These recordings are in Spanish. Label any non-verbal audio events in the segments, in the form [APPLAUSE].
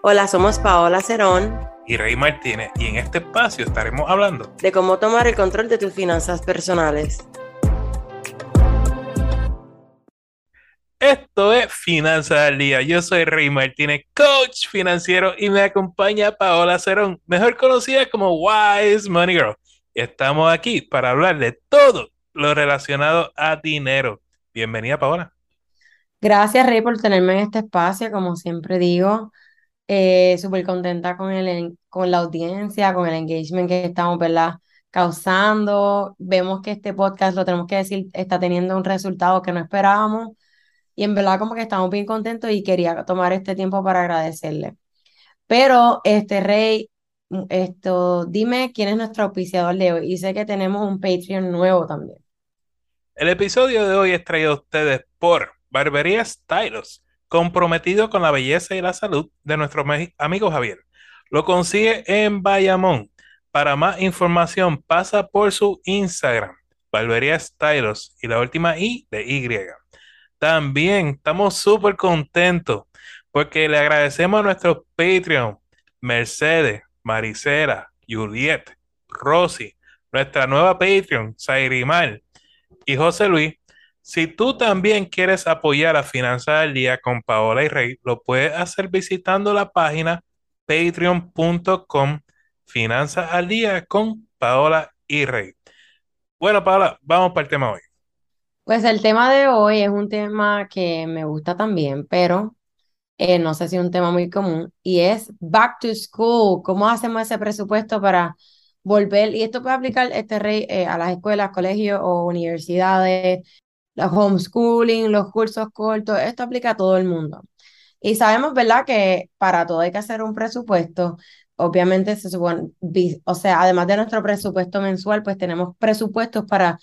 Hola, somos Paola Cerón y Rey Martínez y en este espacio estaremos hablando de cómo tomar el control de tus finanzas personales. Esto es Finanzas al Día. Yo soy Rey Martínez, coach financiero, y me acompaña Paola Cerón, mejor conocida como Wise Money Girl. Estamos aquí para hablar de todo lo relacionado a dinero. Bienvenida, Paola. Gracias, Rey, por tenerme en este espacio. Como siempre digo, eh, súper contenta con, el, con la audiencia, con el engagement que estamos, ¿verdad? causando. Vemos que este podcast, lo tenemos que decir, está teniendo un resultado que no esperábamos. Y en verdad como que estamos bien contentos y quería tomar este tiempo para agradecerle. Pero, este Rey, mm, esto, dime quién es nuestro auspiciador de hoy. Y sé que tenemos un Patreon nuevo también. El episodio de hoy es traído a ustedes por Barbería Stylos, comprometido con la belleza y la salud de nuestro amigo Javier. Lo consigue en Bayamón. Para más información, pasa por su Instagram, Barbería Stylos, y la última I de Y. También estamos súper contentos porque le agradecemos a nuestros Patreon, Mercedes, Maricela, Juliet, Rosy, nuestra nueva Patreon, Zairimar y José Luis. Si tú también quieres apoyar a Finanzas al Día con Paola y Rey, lo puedes hacer visitando la página patreon.com Finanzas al Día con Paola y Rey. Bueno, Paola, vamos para el tema hoy. Pues el tema de hoy es un tema que me gusta también, pero eh, no sé si es un tema muy común, y es back to school. ¿Cómo hacemos ese presupuesto para volver? Y esto puede aplicar este rey eh, a las escuelas, colegios o universidades, los homeschooling, los cursos cortos, esto aplica a todo el mundo. Y sabemos, ¿verdad?, que para todo hay que hacer un presupuesto. Obviamente se supone, o sea, además de nuestro presupuesto mensual, pues tenemos presupuestos para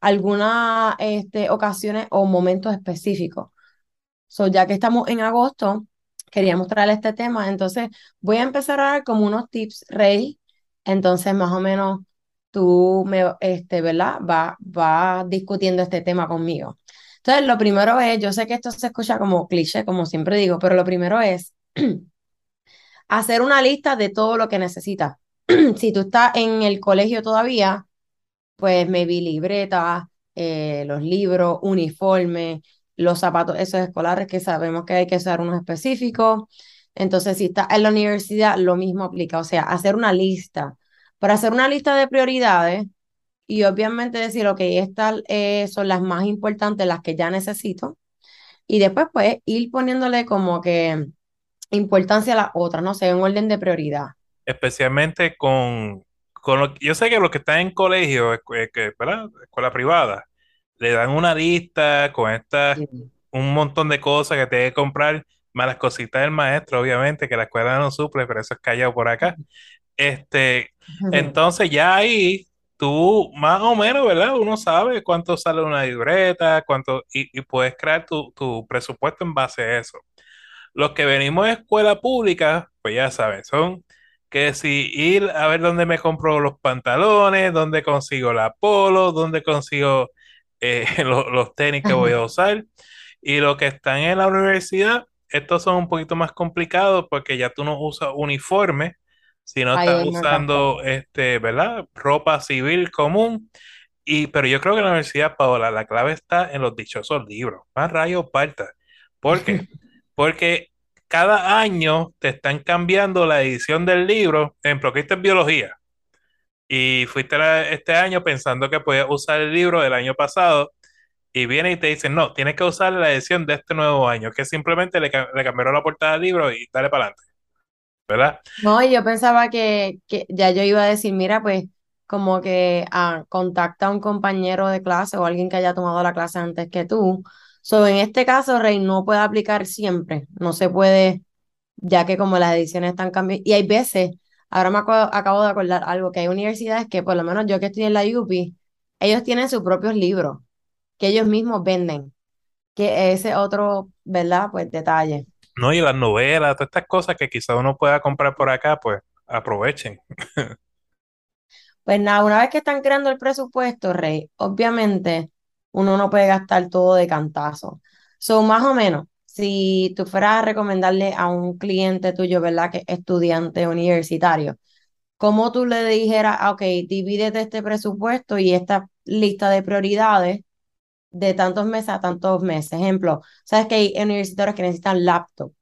algunas este, ocasiones o momentos específicos. So, ya que estamos en agosto, quería mostrarle este tema. Entonces, voy a empezar a dar como unos tips, Rey. Entonces, más o menos, tú me, este, ¿verdad? Va, va discutiendo este tema conmigo. Entonces, lo primero es, yo sé que esto se escucha como cliché, como siempre digo, pero lo primero es [CLEARS THROAT] hacer una lista de todo lo que necesitas. [CLEARS THROAT] si tú estás en el colegio todavía, pues maybe libreta, eh, los libros, uniforme, los zapatos esos escolares que sabemos que hay que usar unos específicos. Entonces, si está en la universidad, lo mismo aplica, o sea, hacer una lista. Para hacer una lista de prioridades y obviamente decir, ok, estas eh, son las más importantes, las que ya necesito. Y después, pues, ir poniéndole como que importancia a las otras, no sé, en orden de prioridad. Especialmente con yo sé que los que están en colegio, ¿verdad? escuela privada, le dan una lista con estas, un montón de cosas que te que comprar, más las cositas del maestro, obviamente, que la escuela no suple, pero eso es callado por acá. Este, entonces ya ahí tú más o menos, ¿verdad? Uno sabe cuánto sale una libreta, cuánto, y, y puedes crear tu, tu, presupuesto en base a eso. Los que venimos de escuela pública, pues ya saben, son que si ir a ver dónde me compro los pantalones, dónde consigo la polo, dónde consigo eh, [LAUGHS] los, tenis que voy a usar. Y los que están en la universidad, estos son un poquito más complicados porque ya tú no usas uniforme, sino estás usando, este, ¿verdad? Ropa civil común. Y, pero yo creo que en la universidad, Paola, la clave está en los dichosos libros. Más rayos parta. ¿Por qué? [LAUGHS] Porque cada año te están cambiando la edición del libro. En ejemplo, que en biología. Y fuiste este año pensando que podías usar el libro del año pasado. Y viene y te dicen, no, tienes que usar la edición de este nuevo año, que simplemente le, le cambiaron la portada del libro y dale para adelante. ¿Verdad? No, yo pensaba que, que, ya yo iba a decir, mira, pues como que ah, contacta a un compañero de clase o alguien que haya tomado la clase antes que tú So, en este caso, Rey, no puede aplicar siempre, no se puede, ya que como las ediciones están cambiando, y hay veces, ahora me acabo, de acordar algo, que hay universidades que, por lo menos yo que estoy en la UPI, ellos tienen sus propios libros, que ellos mismos venden, que ese otro, ¿verdad? Pues detalle. No, y las novelas, todas estas cosas que quizá uno pueda comprar por acá, pues aprovechen. Pues nada, una vez que están creando el presupuesto, Rey, obviamente uno no puede gastar todo de cantazo. Son más o menos, si tú fueras a recomendarle a un cliente tuyo, ¿verdad? Que es estudiante universitario, ¿cómo tú le dijeras, ah, ok, divídete este presupuesto y esta lista de prioridades de tantos meses a tantos meses? Ejemplo, ¿sabes que hay universitarios que necesitan laptop?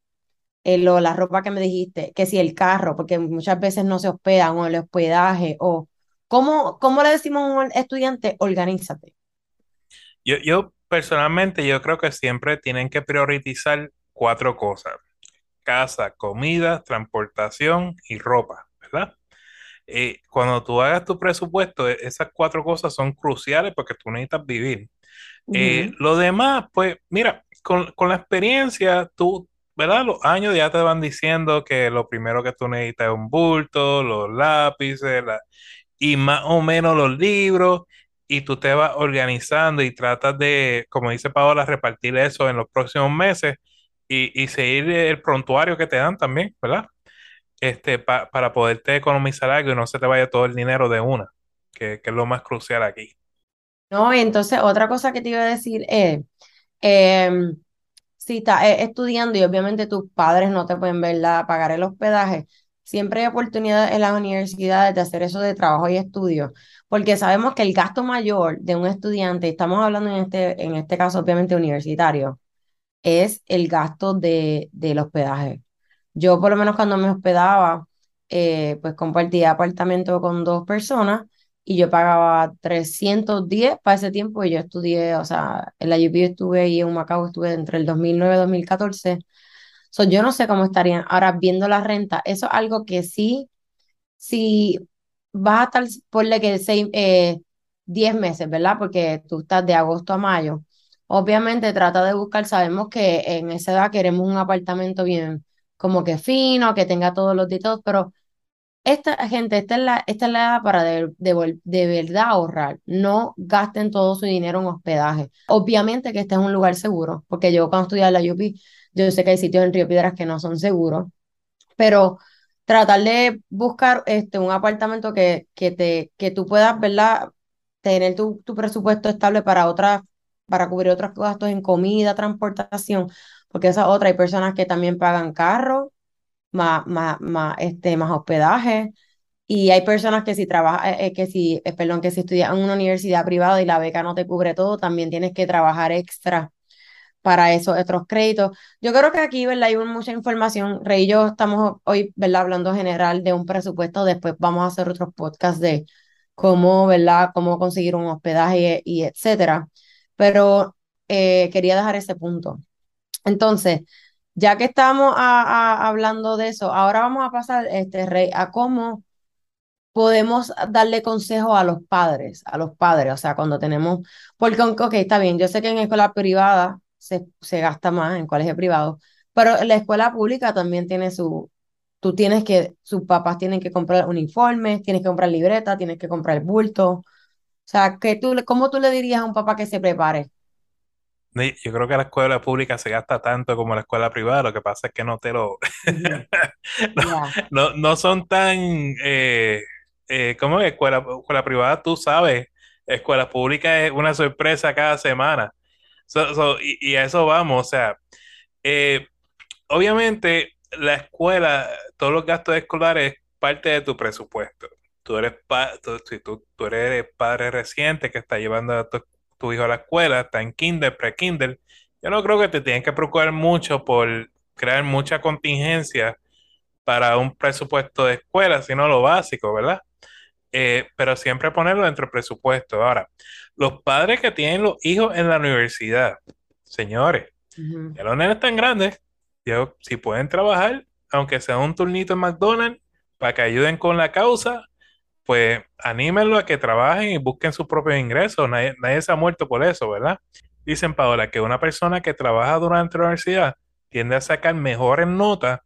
Eh, lo, la ropa que me dijiste, que si el carro, porque muchas veces no se hospedan, o el hospedaje, o ¿cómo, cómo le decimos a un estudiante, organízate? Yo, yo personalmente, yo creo que siempre tienen que priorizar cuatro cosas. Casa, comida, transportación y ropa, ¿verdad? Eh, cuando tú hagas tu presupuesto, e, esas cuatro cosas son cruciales porque tú necesitas vivir. Eh, lo demás, pues, mira, con, con, la experiencia, tú, ¿verdad? Los años ya te van diciendo que lo primero que tú necesitas es un bulto, los lápices, la, y más o menos los libros, y tú te vas organizando y tratas de, como dice Paola, repartir eso en los próximos meses y, y seguir el prontuario que te dan también, ¿verdad? Este, para poderte economizar algo y no se te vaya todo el dinero de una, que, que es lo más crucial aquí. No, entonces otra cosa que te iba a decir es, eh, si estás eh, estudiando y obviamente tus padres no te pueden ver pagar el hospedaje, siempre hay oportunidad en las universidades de hacer eso de trabajo y estudio, porque sabemos que el gasto mayor de un estudiante, estamos hablando en este, en este caso obviamente universitario, es el gasto de, del hospedaje. Yo por lo menos cuando me hospedaba, eh, pues compartía apartamento con dos personas y yo pagaba 310 para ese tiempo y yo estudié, o sea, en la UP estuve y en Macao estuve entre el 2009 y 2014 yo no sé cómo estarían ahora viendo la renta. Eso es algo que sí, si vas a estar, ponle que seis, eh, 10 meses, ¿verdad? Porque tú estás de agosto a mayo. Obviamente trata de buscar, sabemos que en esa edad queremos un apartamento bien como que fino, que tenga todos los detalles, pero esta gente, esta es la, esta es la edad para de, de, de, verdad ahorrar. No gasten todo su dinero en hospedaje. Obviamente que este es un lugar seguro, porque yo cuando estudiaba en la UP, yo sé que hay sitios en Río Piedras que no son seguros, pero tratar de buscar este, un apartamento que, que, te, que tú puedas, ¿verdad? Tener tu, tu presupuesto estable para otras, para cubrir otros gastos en comida, transportación, porque esa otra, hay personas que también pagan carro, más, más, más, este, más hospedaje, y hay personas que si trabajas, eh, eh, que si, eh, perdón, que si estudias en una universidad privada y la beca no te cubre todo, también tienes que trabajar extra para esos otros créditos. Yo creo que aquí, ¿verdad? Hay mucha información. Rey y yo estamos hoy, ¿verdad? Hablando general de un presupuesto. Después vamos a hacer otros podcasts de cómo, ¿verdad? Cómo conseguir un hospedaje y, etcétera. Pero eh, quería dejar ese punto. Entonces, ya que estamos hablando de eso, ahora vamos a pasar, este, Rey, a cómo podemos darle consejo a los padres, a los padres, o sea, cuando tenemos, porque, ok, está bien, yo sé que en escuela privada se, gasta más en colegio privado, pero la escuela pública también tiene su, tú tienes que, sus papás tienen que comprar uniformes, tienes que comprar libreta, tienes que comprar bulto. O sea, que tú, ¿cómo tú le dirías a un papá que se prepare? Yo creo que la escuela pública se gasta tanto como la escuela privada, lo que pasa es que no te lo... [LAUGHS] no, no, son tan... Eh, eh, ¿Cómo es? Escuela, escuela privada, tú sabes, escuela pública es una sorpresa cada semana y, a eso vamos, o sea, eh, obviamente la escuela, todos los gastos escolares es parte de tu presupuesto. Tú eres, tú, tú, eres padre reciente que está llevando a tu, hijo a la escuela, está en kinder, pre-kinder, yo no creo que te tienes que preocupar mucho por crear mucha contingencia para un presupuesto de escuela, sino lo básico, ¿verdad? Eh, pero siempre ponerlo dentro del presupuesto. Ahora, los padres que tienen los hijos en la universidad, señores, ya los nenes están grandes, yo, si pueden trabajar, aunque sea un turnito en McDonald's, para que ayuden con la causa, pues anímenlo a que trabajen y busquen sus propios ingresos. Nadie, nadie, se ha muerto por eso, ¿verdad? Dicen, Paola, que una persona que trabaja durante la universidad tiende a sacar mejores notas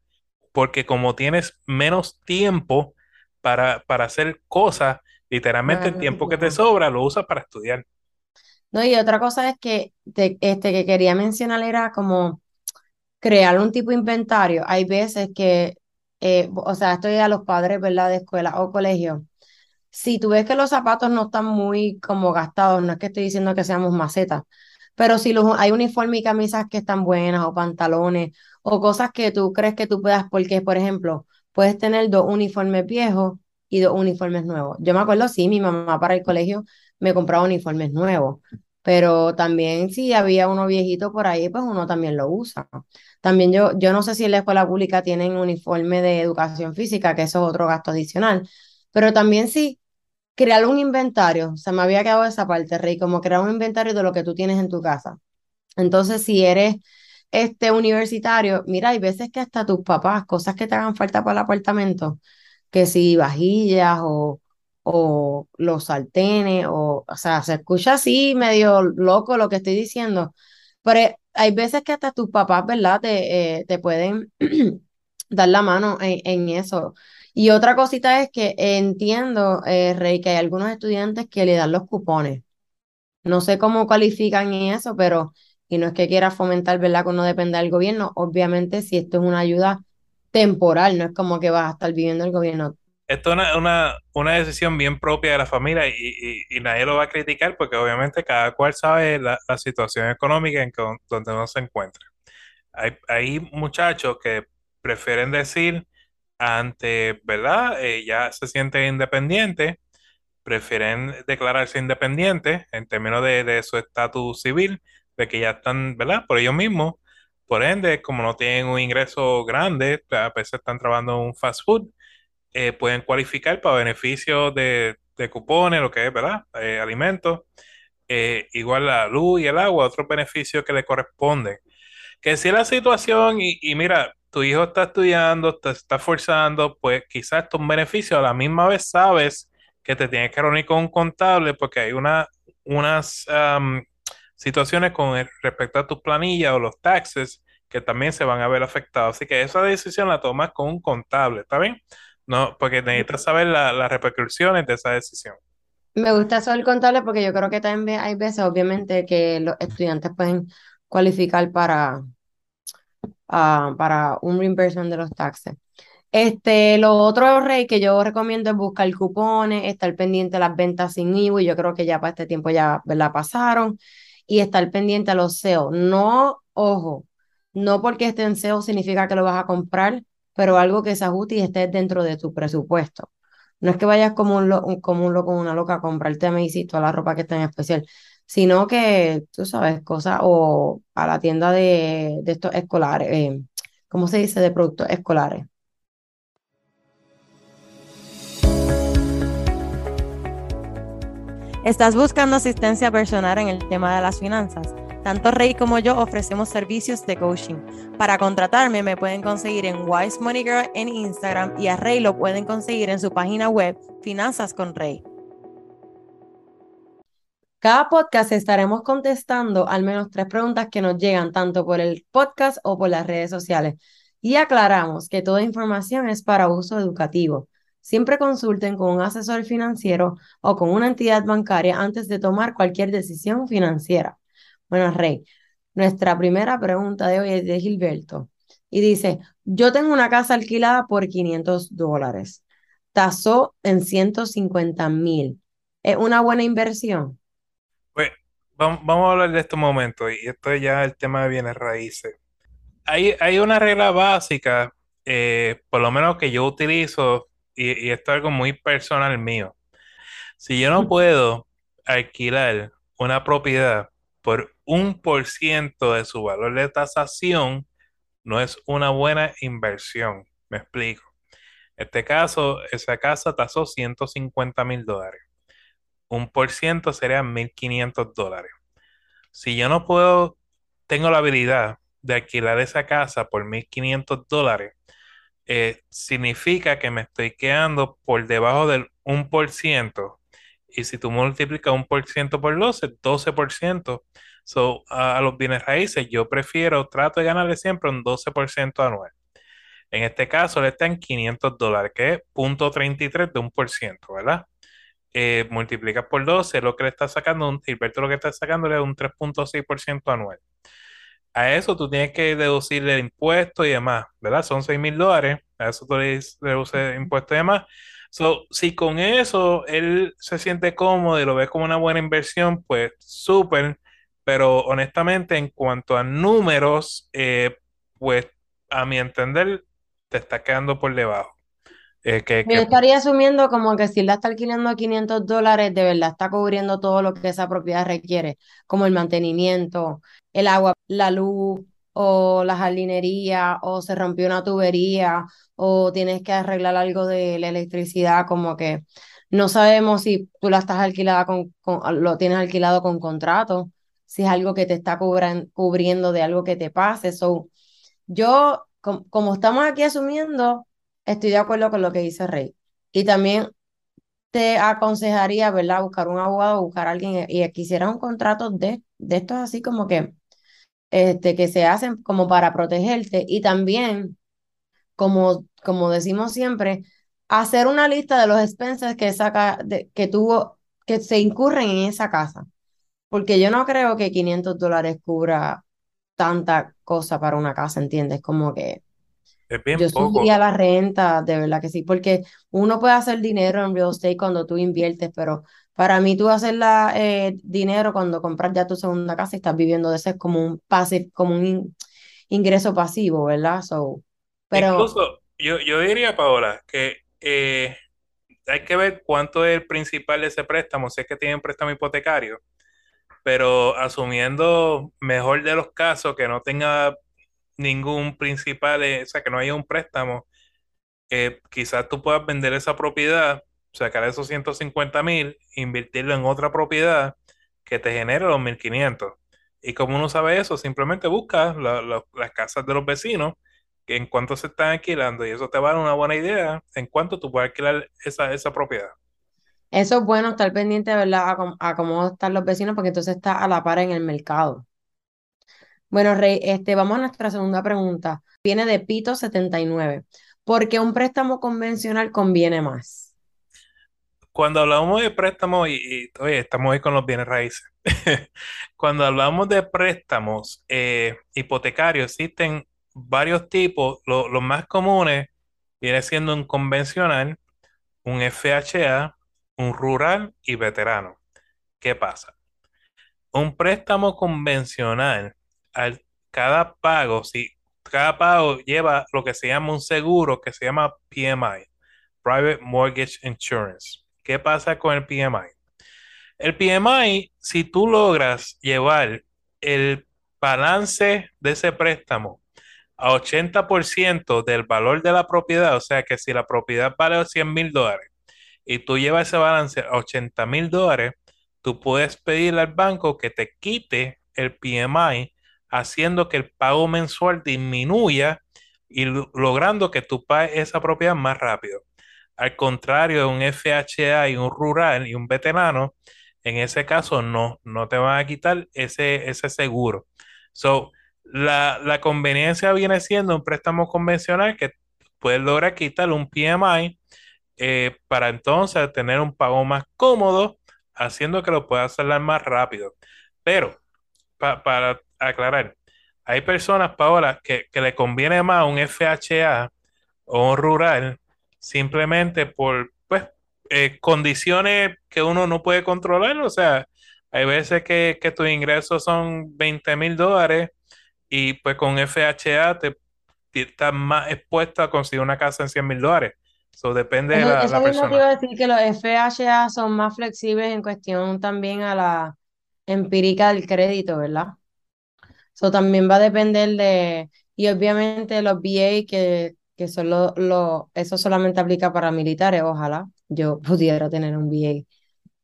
porque como tienes menos tiempo para, para hacer cosas, literalmente el tiempo que te sobra lo usas para estudiar. No, y otra cosa es que este que quería mencionar era como crear un tipo de inventario. Hay veces que, eh, o sea, estoy a los padres, ¿verdad? De escuela o colegio. Si tú ves que los zapatos no están muy como gastados, no es que estoy diciendo que seamos macetas, pero si los, hay uniformes y camisas que están buenas o pantalones o cosas que tú crees que tú puedas, porque por ejemplo, puedes tener dos uniformes viejos y dos uniformes nuevos. Yo me acuerdo, sí, mi mamá para el colegio me compraba uniformes nuevos, pero también si había uno viejito por ahí, pues uno también lo usa. También yo, yo no sé si en la escuela pública tienen uniforme de educación física, que eso es otro gasto adicional, pero también sí crear un inventario, se me había quedado esa parte, Rey, como crear un inventario de lo que tú tienes en tu casa. Entonces, si eres este universitario, mira, hay veces que hasta tus papás, cosas que te hagan falta para el apartamento, que si vajillas o, o los sartenes, o, o sea, se escucha así medio loco lo que estoy diciendo, pero hay veces que hasta tus papás, ¿verdad? Te, eh, te pueden [CLEARS THROAT] dar la mano en, en, eso. Y otra cosita es que entiendo, eh, Rey, que hay algunos estudiantes que le dan los cupones. No sé cómo cualifican en eso, pero, y no es que quiera fomentar, ¿verdad? Que no depende del gobierno. Obviamente, si esto es una ayuda temporal, no es como que vas a estar viviendo el gobierno esto es una, una, decisión bien propia de la familia y, y, nadie lo va a criticar porque obviamente cada cual sabe la, situación económica en donde uno se encuentra. Hay, hay muchachos que prefieren decir ante, ¿verdad? Eh, ya se sienten independientes, prefieren declararse independientes en términos de, de su estatus civil, de que ya están, ¿verdad? Por ellos mismos. Por ende, como no tienen un ingreso grande, a veces están trabajando en un fast food, eh, pueden cualificar para beneficios de, de, cupones, lo que es, ¿verdad? Eh, alimentos, igual la luz y el agua, otros beneficios que le corresponden. Que si la situación, y, mira, tu hijo está estudiando, te está forzando, pues quizás estos beneficios a la misma vez sabes que te tienes que reunir con un contable porque hay una, unas situaciones con respecto a tus planillas o los taxes que también se van a ver afectados. Así que esa decisión la tomas con un contable, ¿está bien? No, porque necesitas saber las repercusiones de esa decisión. Me gusta eso del contable porque yo creo que también hay veces, obviamente, que los estudiantes pueden cualificar para, uh, para un reimbursement de los taxes. Este, lo otro, Rey, que yo recomiendo es buscar cupones, estar pendiente de las ventas sin IVA, yo creo que ya para este tiempo ya la pasaron, y estar pendiente a los SEO. No, ojo, no porque esté en SEO significa que lo vas a comprar, pero algo que se ajuste y esté dentro de tu presupuesto. No es que vayas como un, lo, como un loco, una loca a comprarte a toda la ropa que está en especial, sino que, tú sabes, cosas o a la tienda de, de estos escolares, eh, ¿cómo se dice? De productos escolares. ¿Estás buscando asistencia personal en el tema de las finanzas? Tanto Rey como yo ofrecemos servicios de coaching. Para contratarme me pueden conseguir en Wise Money Girl en Instagram y a Rey lo pueden conseguir en su página web Finanzas con Rey. Cada podcast estaremos contestando al menos tres preguntas que nos llegan tanto por el podcast o por las redes sociales. Y aclaramos que toda información es para uso educativo. Siempre consulten con un asesor financiero o con una entidad bancaria antes de tomar cualquier decisión financiera. Bueno, Rey, nuestra primera pregunta de hoy es de Gilberto. Y dice, yo tengo una casa alquilada por 500 dólares. Tasó en 150 mil. ¿Es una buena inversión? Vamos, a hablar de este momento. Y esto ya el tema de bienes raíces. Hay, hay una regla básica, eh, por lo menos que yo utilizo, y, y esto es algo muy personal mío. Si yo no puedo alquilar una propiedad por un por ciento de su valor de tasación no es una buena inversión. Me explico. En este caso, esa casa tasó 150 mil dólares. Un por ciento sería 1.500 dólares. Si yo no puedo, tengo la habilidad de alquilar esa casa por 1.500 dólares, eh, significa que me estoy quedando por debajo del 1%. Y si tú multiplicas un por ciento por 12, 12%. So, a, los bienes raíces, yo prefiero, trato de ganarle siempre un 12% anual. En este caso, le están 500 dólares, que es 0.33 de un por ciento, ¿verdad? Eh, multiplica por 12, lo que le está sacando, un, Gilberto lo que está sacando es un 3.6% anual. A eso tú tienes que deducirle el impuesto y demás, ¿verdad? Son 6 mil dólares, a eso tú le deduces impuesto y demás. So, si con eso él se siente cómodo y lo ve como una buena inversión, pues súper pero honestamente en cuanto a números, eh, pues a mi entender te está quedando por debajo. Eh, que, Yo que- estaría asumiendo como que si la está alquilando a 500 dólares, de verdad está cubriendo todo lo que esa propiedad requiere, como el mantenimiento, el agua, la luz, o la jardinería, o se rompió una tubería, o tienes que arreglar algo de la electricidad, como que no sabemos si tú la estás alquilada con, con- lo tienes alquilado con contrato, si es algo que te está cubran- cubriendo de algo que te pase. So, yo, com- como estamos aquí asumiendo, estoy de acuerdo con lo que dice Rey. Y también te aconsejaría, ¿verdad? Buscar un abogado, buscar a alguien y quisiera un contrato de, de estos así como que, este, que se hacen como para protegerte y también, como, como decimos siempre, hacer una lista de los expenses que, saca, de, que tuvo, que se incurren en esa casa. Porque yo no creo que 500 dólares cubra tanta cosa para una casa, ¿entiendes? Como que es bien yo poco. subiría la renta, de verdad que sí, porque uno puede hacer dinero en real estate cuando tú inviertes, pero para mí tú hacer la, eh, dinero cuando compras ya tu segunda casa y estás viviendo de eso es como un pase, como un in- ingreso pasivo, ¿verdad? So, pero Incluso yo, yo diría, Paola, que eh, hay que ver cuánto es el principal de ese préstamo, si es que tienen préstamo hipotecario, pero asumiendo mejor de los casos que no tenga ningún principal, eh, o sea, que no haya un préstamo, eh, quizás tú puedas vender esa propiedad, sacar esos 150 mil, invertirlo en otra propiedad que te genere los 1500. Y como uno sabe eso, simplemente busca la- la- las casas de los vecinos, que en cuánto se están alquilando, y eso te va a dar una buena idea en cuánto tú puedes alquilar esa, esa propiedad. eso es bueno estar pendiente, ¿verdad? A, a cómo están los vecinos, porque entonces está a la par en el mercado. Bueno, Rey, este, vamos a nuestra segunda pregunta. Viene de Pito 79. ¿Por qué un préstamo convencional conviene más? Cuando hablamos de préstamos, y, y, oye, estamos ahí con los bienes raíces. [LAUGHS] Cuando hablamos de préstamos eh, hipotecarios, existen varios tipos. Lo- los más comunes viene siendo un convencional, un FHA, un rural y veterano. ¿Qué pasa? Un préstamo convencional, al, cada pago, si cada pago lleva lo que se llama un seguro que se llama PMI, Private Mortgage Insurance. ¿Qué pasa con el PMI? El PMI, si tú logras llevar el balance de ese préstamo a 80% del valor de la propiedad, o sea que si la propiedad vale 100 mil dólares y tú llevas ese balance a 80 mil dólares, tú puedes pedirle al banco que te quite el PMI, haciendo que el pago mensual disminuya y lo- logrando que tú pagues esa propiedad más rápido. Al contrario de un FHA y un rural y un veterano, en ese caso no, no te van a quitar ese, ese seguro. So, la, la conveniencia viene siendo un préstamo convencional que puedes lograr quitar un PMI eh, para entonces tener un pago más cómodo, haciendo que lo puedas hacer más rápido. Pero, pa- para aclarar, hay personas, Paola, que, que le conviene más un FHA o un rural simplemente por pues, eh, condiciones que uno no puede controlar. O sea, hay veces que, que tus ingresos son 20 mil dólares y pues con FHA te, te estás más expuesto a conseguir una casa en 100 mil dólares. Eso depende de la, eso la persona. iba a decir que los FHA son más flexibles en cuestión también a la empírica del crédito, ¿verdad? Eso también va a depender de, y obviamente los VA que, que son los, los- eso solamente aplica para militares, ojalá yo [LAUGHS] pudiera tener un VA,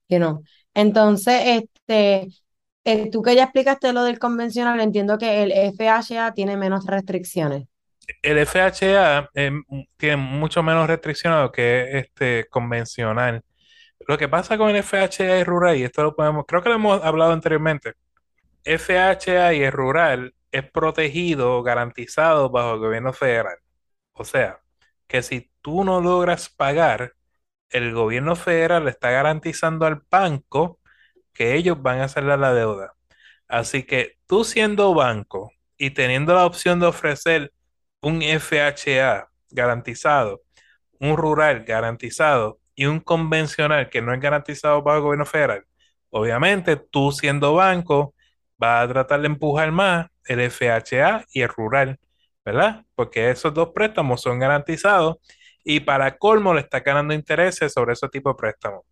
que no. Entonces, este, eh, tú que ya explicaste lo del convencional, entiendo que el FHA tiene menos restricciones. El FHA tiene mucho menos restricciones que este convencional. Lo que pasa con el FHA y rural, y esto lo podemos, creo que lo hemos hablado anteriormente, FHA y el rural es protegido, garantizado bajo el gobierno federal. O sea, que si tú no logras pagar, el gobierno federal le está garantizando al banco que ellos van a hacerle la deuda. Así que tú siendo banco y teniendo la opción de ofrecer un FHA garantizado, un rural garantizado y un convencional que no es garantizado bajo el gobierno federal, obviamente tú siendo banco va a tratar de empujar más el FHA y el rural, ¿verdad? Porque esos dos préstamos son garantizados y para colmo le está ganando intereses sobre ese tipo de préstamos.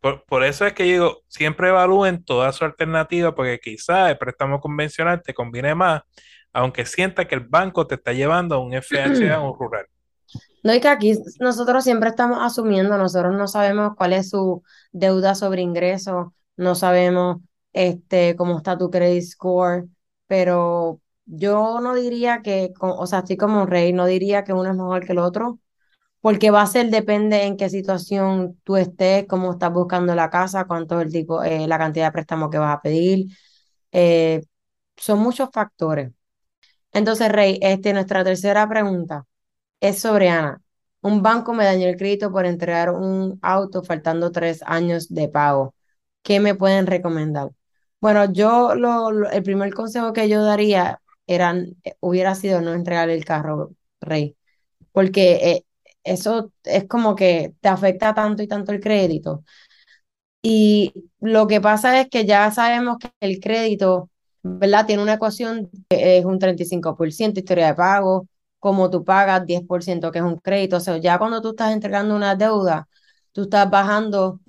Por, eso es que digo, siempre evalúen toda su alternativa porque quizá el préstamo convencional te conviene más, aunque sienta que el banco te está llevando a un FHA o un rural. No, y que aquí nosotros siempre estamos asumiendo, nosotros no sabemos cuál es su deuda sobre ingresos, no sabemos este, cómo está tu credit score, pero yo no diría que, o sea, así como Rey, no diría que uno es mejor que el otro, porque va a ser, depende en qué situación tú estés, cómo estás buscando la casa, cuánto es el tipo, eh, la cantidad de préstamo que vas a pedir. Eh, son muchos factores. Entonces, Rey, este, nuestra tercera pregunta es sobre Ana. Un banco me dañó el crédito por entregar un auto faltando tres años de pago. ¿Qué me pueden recomendar? Bueno, yo lo, el primer consejo que yo daría era, eh, hubiera sido no entregar el carro, Rey, porque eh, eso es como que te afecta tanto y tanto el crédito. Y lo que pasa es que ya sabemos que el crédito, ¿verdad? Tiene una ecuación que es un 35% historia de pago, como tú pagas 10% que es un crédito. O sea, ya cuando tú estás entregando una deuda, tú estás bajando.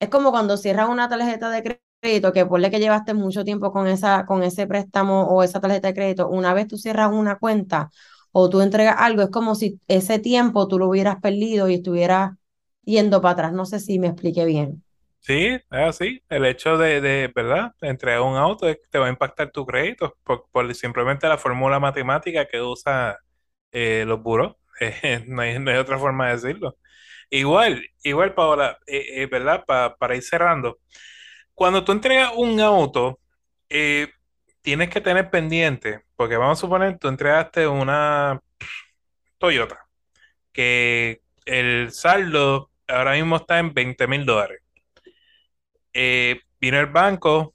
Es como cuando cierras una tarjeta de crédito, que por que llevaste mucho tiempo con, esa, con ese préstamo o esa tarjeta de crédito, una vez tú cierras una cuenta o tú entregas algo, es como si ese tiempo tú lo hubieras perdido y estuvieras yendo para atrás. No sé si me expliqué bien. Sí, es así. El hecho de, de ¿verdad? entregar un auto te va a impactar tu crédito por, por simplemente la fórmula matemática que usa eh, los buros. [LAUGHS] Eh, no, hay, otra forma de decirlo. Igual, igual, Paola, eh, ¿verdad? para ir cerrando. Cuando tú entregas un auto, tienes que tener pendiente, porque vamos a suponer, tú entregaste una Toyota, que el saldo ahora mismo está en 20 mil dólares. vino el banco,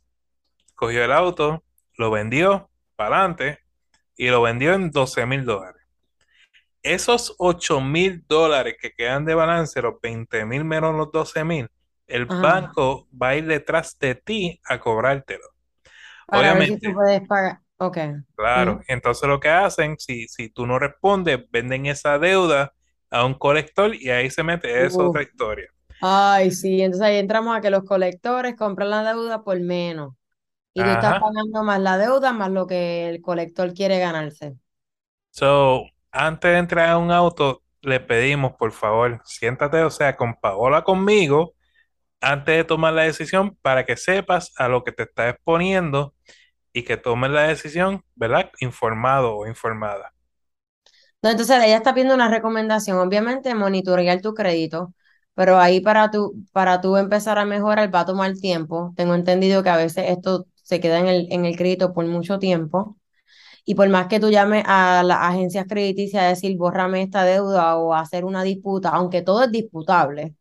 cogió el auto, lo vendió para adelante y lo vendió en 12 mil dólares esos 8 mil dólares que quedan de balance, los 20 mil menos los 12 mil, el banco va a ir detrás de ti a cobrártelo. Para Obviamente. Ver si tú puedes pagar. Ok. Claro, entonces lo que hacen, si, si tú no respondes, venden esa deuda a un colector y ahí se mete, es otra historia. Ay, sí, entonces ahí entramos a que los colectores compran la deuda por menos. Y tú estás pagando más la deuda más lo que el colector quiere ganarse. So, antes de entrar a un auto, le pedimos, por favor, siéntate, o sea, con Paola conmigo, antes de tomar la decisión, para que sepas a lo que te estás exponiendo y que tomes la decisión, ¿verdad? Informado o informada. Entonces ella está pidiendo una recomendación, obviamente monitorear tu crédito, pero ahí para tú, para tú empezar a mejorar va a tomar tiempo. Tengo entendido que a veces esto se queda en el, en el crédito por mucho tiempo. Y por más que tú llames a las agencias crediticias a decir, bórrame esta deuda o hacer una disputa, aunque todo es disputable,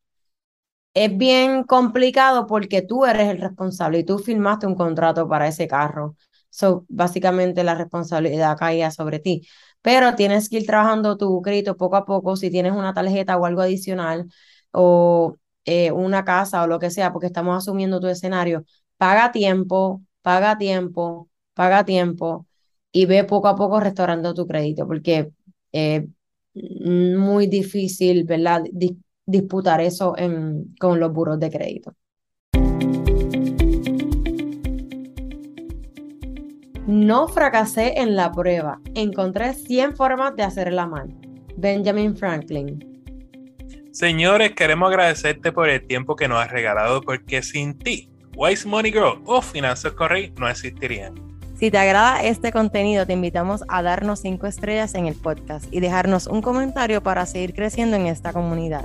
es bien complicado porque tú eres el responsable y tú firmaste un contrato para ese carro. So, básicamente la responsabilidad caía sobre ti. Pero tienes que ir trabajando tu crédito poco a poco si tienes una tarjeta o algo adicional o eh, una casa o lo que sea, porque estamos asumiendo tu escenario. Paga tiempo, paga tiempo, paga tiempo y ve poco a poco restaurando tu crédito, porque es muy difícil, ¿verdad? Disputar eso en, con los buros de crédito. No fracasé en la prueba. Encontré 100 formas de hacerla mal. Benjamin Franklin. Señores, queremos agradecerte por el tiempo que nos has regalado porque sin ti, Wise Money Grow o Finanzas Correy no existirían. Si te agrada este contenido, te invitamos a darnos 5 estrellas en el podcast y dejarnos un comentario para seguir creciendo en esta comunidad.